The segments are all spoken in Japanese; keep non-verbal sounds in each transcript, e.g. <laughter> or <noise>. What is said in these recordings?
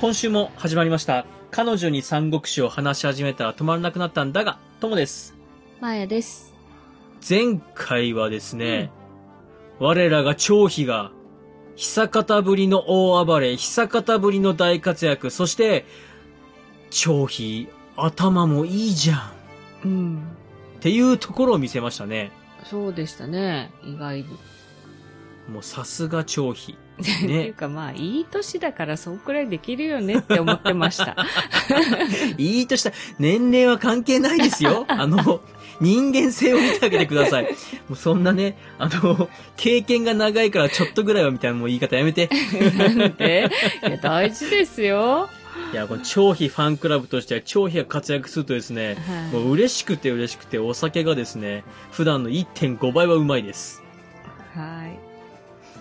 今週も始まりました。彼女に三国志を話し始めたら止まらなくなったんだが、ともです。まやです。前回はですね、我らが張飛が、久方ぶりの大暴れ、久方ぶりの大活躍、そして、張飛、頭もいいじゃん。っうん。ていうところを見せましたね。そうでしたね。意外に。もうさすが張飛。っていうかまあ、いい年だからそうくらいできるよねって思ってました。<laughs> いいとした、年齢は関係ないですよ。<laughs> あの、人間性を見てあげてください。もうそんなね、あの、経験が長いからちょっとぐらいはみたいなもう言い方やめて。なんで？いや、大事ですよ。いや、この張飛ファンクラブとしては張飛が活躍するとですね、はもう嬉しくて嬉しくてお酒がですね、普段の1.5倍はうまいです。い。は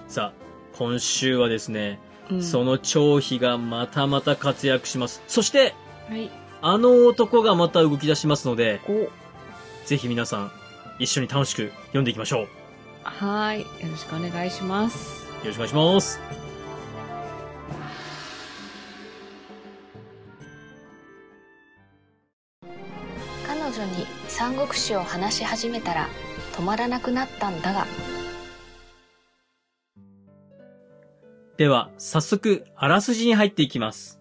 さあ、今週はですね、い。うんその張飛がまたまた活躍します。そして、はい。あの男がまた動き出しますので、お、ぜひ皆さん、一緒に楽しく読んでいきましょう。よはい。よろしくお願いします。ろしくお願いします。彼女に三国志を話し始めたら止まらなくなったんだがでは、早速、あらすじに入っていきます。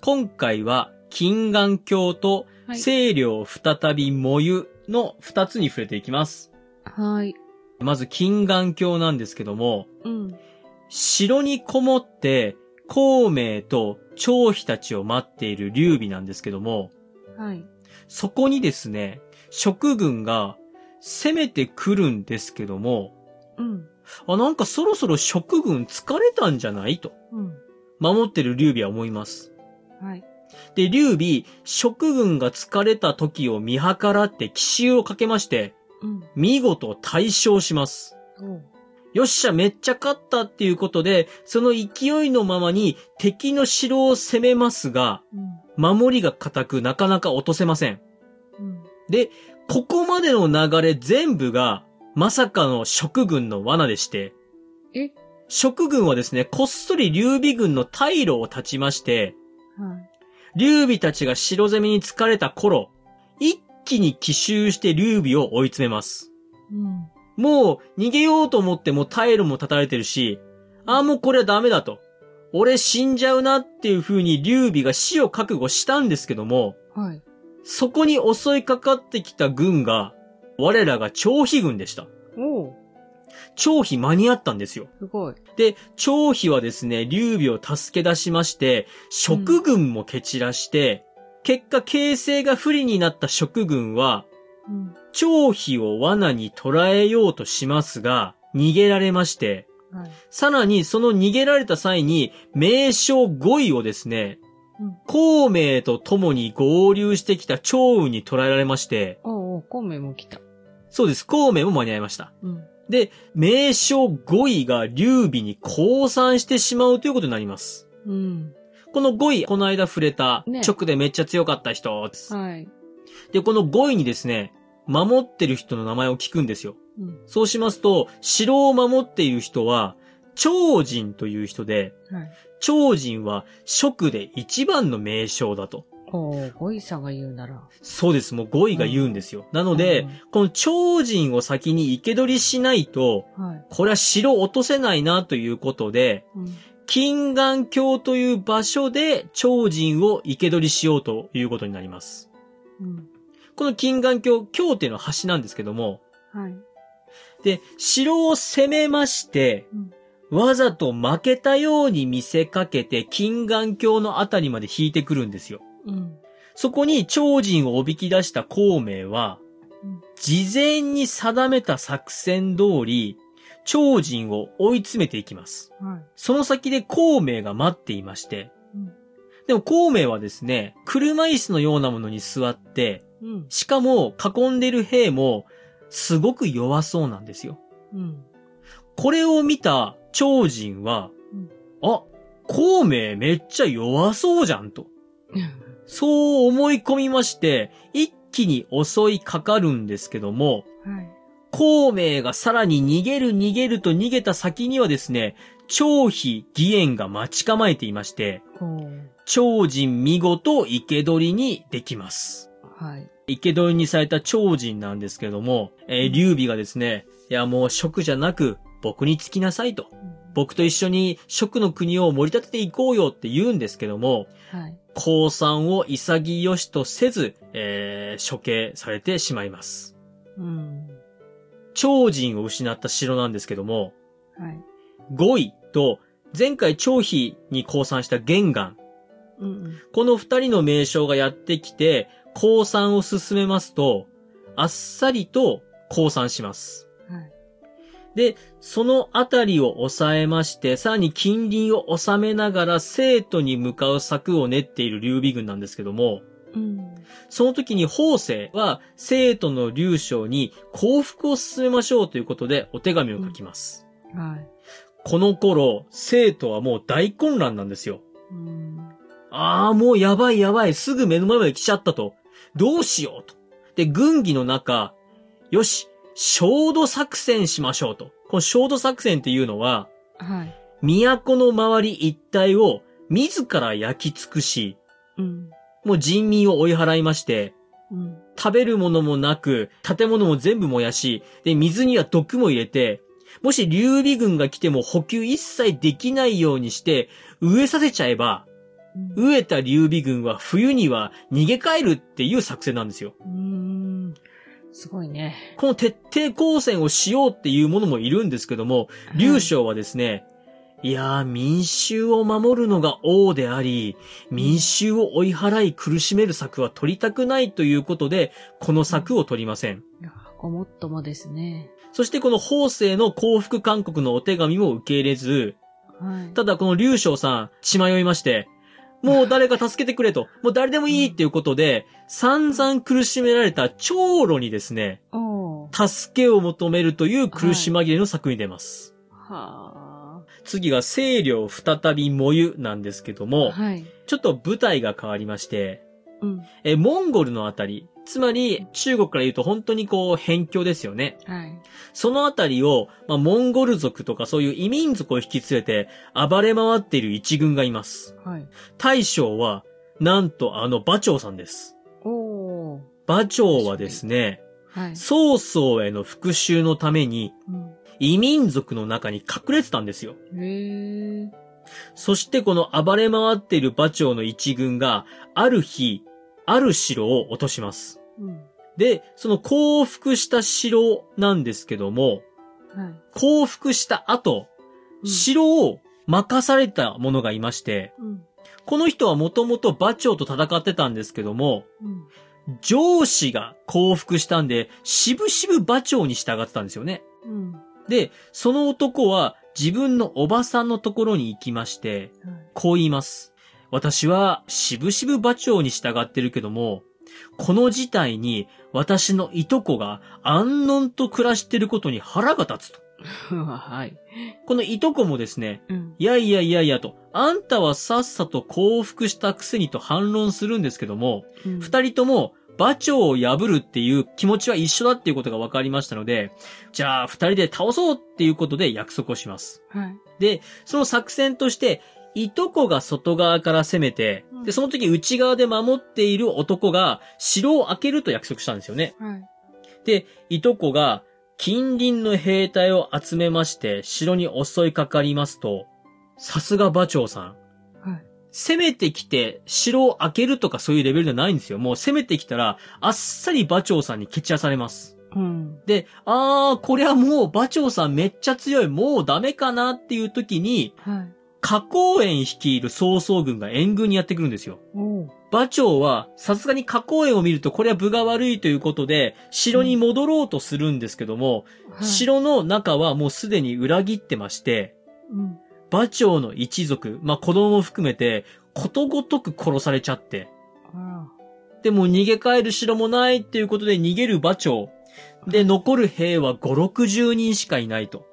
今回は、金眼鏡と、はい清涼再び藻湯の二つに触れていきます。はい。まず、金眼鏡なんですけども、うん。城にこもって、孔明と張飛たちを待っている劉備なんですけども、はい。そこにですね、蜀軍が攻めてくるんですけども、うん。あ、なんかそろそろ蜀軍疲れたんじゃない？と、うん。守ってる劉備は思います。はい。で、劉備、蜀軍が疲れた時を見計らって奇襲をかけまして、うん。見事大勝します。およっしゃ、めっちゃ勝ったっていうことで、その勢いのままに敵の城を攻めますが、うん。守りが固くなかなか落とせません。うん。で、ここまでの流れ全部が、まさかの蜀軍の罠でして、え？蜀軍はですね、こっそり劉備軍の退路を断ちまして、はい。劉備たちが城攻めに疲れた頃、一気に奇襲して劉備を追い詰めます。うん。もう逃げようと思っても退路も断たれてるし、ああもうこれはダメだと。俺死んじゃうなっていう風に劉備が死を覚悟したんですけども、はい。そこに襲いかかってきた軍が、我らが張飛軍でした。おお張飛間に合ったんですよ。すごい。で、張飛はですね、劉備を助け出しまして、蜀軍も蹴散らして、結果形勢が不利になった蜀軍は、うん。張飛を罠に捕らえようとしますが、逃げられまして、はい。さらにその逃げられた際に、名将5位をですね、うん孔明と共に合流してきた張雲に捕らえられまして、おお孔明も来た。そうです、孔明も間に合いました。うん。で、名将5位が劉備に降参してしまうということになります。うん。この5位、この間触れた、ね直でめっちゃ強かった人です。はい。で、この5位にですね、守ってる人の名前を聞くんですよ。うん。そうしますと、城を守っている人は、超人という人で、はい。超人は蜀で一番の名将だと。おおゴイさんが言うなら。そうです、もう5位が言うんですよ。なので、うんこの超人を先に生け捕りしないと、はい。これは城落とせないなということで、うん。金眼鏡という場所で超人を生け捕りしようということになります。うん。この金眼鏡、鏡っていうのは橋なんですけども、はい。で、城を攻めまして、うんわざと負けたように見せかけて金眼鏡のあたりまで引いてくるんですよ。うん。そこに超人をおびき出した孔明はうん、事前に定めた作戦通り、超人を追い詰めていきます。はい。その先で孔明が待っていまして、うんでも孔明はですね、車椅子のようなものに座って、うん。しかも囲んでる兵もすごく弱そうなんですよ。うん。これを見た超人は、うんあ、孔明めっちゃ弱そうじゃんと。<laughs> そう思い込みまして、一気に襲いかかるんですけども、はい。孔明がさらに逃げる逃げると逃げた先にはですね、張飛義援が待ち構えていまして。超人見事生け捕りにできます。はい。生け捕りにされた超人なんですけども、えー、劉備がですね、いやもう職じゃなく僕につきなさいと。僕と一緒に職の国を盛り立てていこうよって言うんですけども、はい。降参を潔しとせず、えー、処刑されてしまいます。うん。超人を失った城なんですけども、はい。5位と前回張飛に降参した玄関。うん。この二人の名将がやってきて、降参を進めますと、あっさりと降参します。はい。で、そのあたりを抑えまして、さらに近隣を収めながら生徒に向かう策を練っている劉備軍なんですけども、うん。その時に法政は生徒の劉将に降伏を進めましょうということでお手紙を書きます。はい。この頃、生徒はもう大混乱なんですよ。うん。ああ、もうやばいやばい、すぐ目の前まで来ちゃったと。どうしようと。で、軍議の中、よし、焦土作戦しましょうと。この焦土作戦っていうのは、はい。都の周り一帯を自ら焼き尽くし、うん。もう人民を追い払いまして、うん。食べるものもなく、建物も全部燃やし、で、水には毒も入れて、もし劉備軍が来ても補給一切できないようにして、飢えさせちゃえば、飢えた劉備軍は冬には逃げ帰るっていう作戦なんですよ。うん。すごいね。この徹底抗戦をしようっていうものもいるんですけども、劉将はですね、いやー、民衆を守るのが王であり、民衆を追い払い苦しめる策は取りたくないということで、この策を取りません。いやごもっともですね。そしてこの法政の降伏勧告のお手紙も受け入れず、はい。ただこの劉将さん、血迷いまして、もう誰か助けてくれと、もう誰でもいいっていうことで、散々苦しめられた長老にですね。助けを求めるという苦し紛れの策に出ます。は次が清涼再び燃ゆなんですけどあ。も、はい。ちょっと舞台が変わりまして、うん。え、モンゴルのあたり、つまり中国から言うと本当にこう辺境ですよね。はい。そのあたりを、まあ、モンゴル族とかそういう異民族を引き連れて暴れ回っている一軍がいます。はい。大将は、なんとあの馬長さんです。おー。馬長はですね、はい。曹操への復讐のためにうん。異民族の中に隠れてたんですよ。へえ。そしてこの暴れ回っている馬長の一軍が、ある日、ある城を落とします。うん。で、その降伏した城なんですけども、はい。降伏した後、うん城を任された者がいまして、うん。この人はもともと馬長と戦ってたんですけども、うん。上司が降伏したんで、しぶしぶ馬長に従ってたんですよね。うん。で、その男は自分のおばさんのところに行きまして、はい。こう言います。私はしぶしぶ馬長に従ってるけども、この事態に私のいとこが安穏と暮らしてることに腹が立つと。<laughs> はい。このいとこもですね、うん。いやいやいやいやと、あんたはさっさと降伏したくせにと反論するんですけども、うん二人とも馬長を破るっていう気持ちは一緒だっていうことが分かりましたので、じゃあ二人で倒そうっていうことで約束をします。はい。で、その作戦として、いとこが外側から攻めて、うんで、その時内側で守っている男が城を開けると約束したんですよね。はい。で、いとこが近隣の兵隊を集めまして城に襲いかかりますと、さすが馬長さん。はい。攻めてきて城を開けるとかそういうレベルじゃないんですよ。もう攻めてきたらあっさり馬長さんに蹴散らされます。うん。で、あー、これはもう馬長さんめっちゃ強い。もうダメかなっていう時に、はい。花公園率いる曹操軍が援軍にやってくるんですよ。馬長は、さすがに花公園を見るとこれは分が悪いということで、城に戻ろうとするんですけども、はい。城の中はもうすでに裏切ってまして、うん。馬長の一族、まあ子供も含めて、ことごとく殺されちゃって、あでも逃げ帰る城もないっていうことで逃げる馬長。で、残る兵は5、60人しかいないと。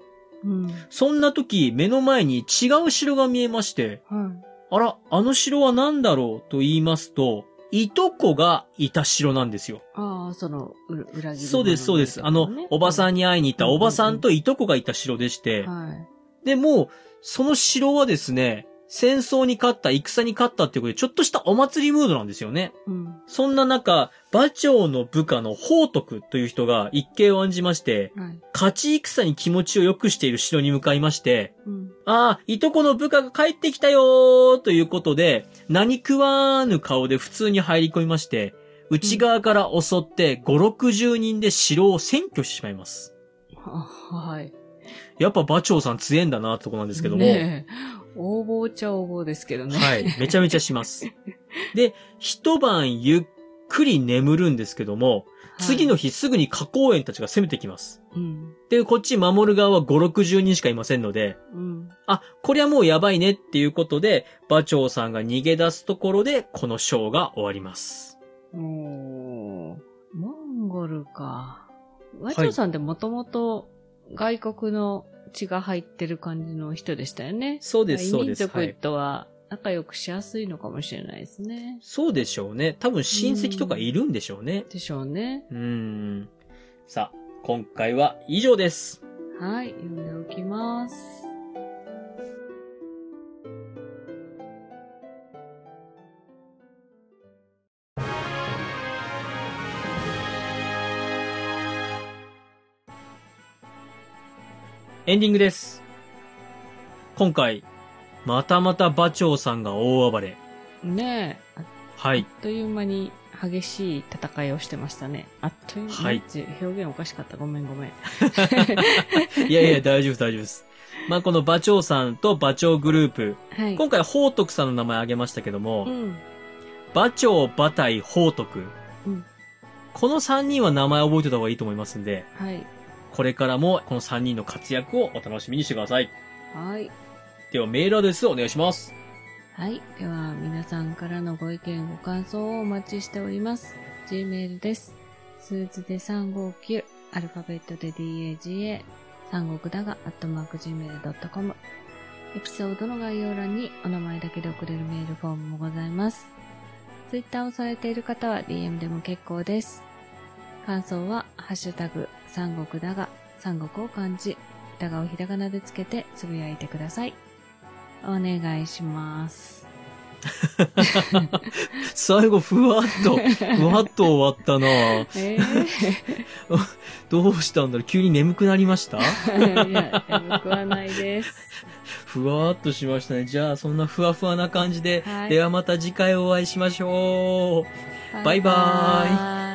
ら。うん。そんな時、目の前に違う城が見えまして、はい。あら、あの城は何だろうと言いますと、いとこがいた城なんですよ。ああ、その、う裏切りそうです、そうです。あの、おばさんに会いに行ったおばさんといとこがいた城でして、はでも、その城はですね、戦争に勝った、戦に勝ったっていうことで、ちょっとしたお祭りムードなんですよね。うん。そんな中、馬長の部下の宝徳という人が一計を案じまして、はい。勝ち戦に気持ちを良くしている城に向かいまして、うん。ああ、いとこの部下が帰ってきたよーということで、何食わぬ顔で普通に入り込みまして、内側から襲って5、60人で城を占拠してしまいます。ははい。やっぱ馬長さん強えんだなってとこなんですけども。ねえ。応募っちゃ応募ですけどね。はい。めちゃめちゃします。で、一晩ゆっくり眠るんですけども、次の日。日すぐに花公園たちが攻めてきます。うん。で、こっち守る側は5、60人しかいませんので、うん。あ、これはもうやばいねっていうことで、馬長さんが逃げ出すところで、このショーが終わります。おー。モンゴルか。和長さんってもともと外国の血が入ってる感じの人でしたよね。そうです、そうです。民族はい。とは仲良くしやすいのかもしれないですね。そうでしょうね。多分親戚とかいるんでしょうね。でしょうね。うーん。さあ、今回は以上です。はい、読んでおきます。エンディングです。今回、またまた馬長さんが大暴れ。ねえ、あはい。あっという間に激しい戦いをしてましたね。あっという間はい表現おかしかった。ごめんごめん。<laughs> いやいや、大丈夫、大丈夫です。まあ、この馬長さんと馬長グループ。はい。今回、宝徳さんの名前挙げましたけども、うん。馬長、馬体、宝徳。うんこの3人は名前覚えてた方がいいと思いますんで、はい。これからもこの3人の活躍をお楽しみにしてください。はい。では、メールアドレスお願いします。はい。では、皆さんからのご意見、ご感想をお待ちしております。Gmail です。数字で359、アルファベットで DAGA、三国だが、アットマーク Gmail.com。エピソードの概要欄にお名前だけで送れるメールフォームもございます。Twitter をされている方は DM でも結構です。感想は、ハッシュタグ、三国だが、三国を漢字、だがをひらがなでつけてつぶやいてください。お願いします。<laughs> 最後、ふわっと、ふわっと終わったなえ <laughs> どうしたんだろう？急に眠くなりました？ー、<laughs> いや、眠くはないです。ふわっとしましたね。じゃあ、そんなふわふわな感じで、はいではまた次回お会いしましょう。バイバーイイ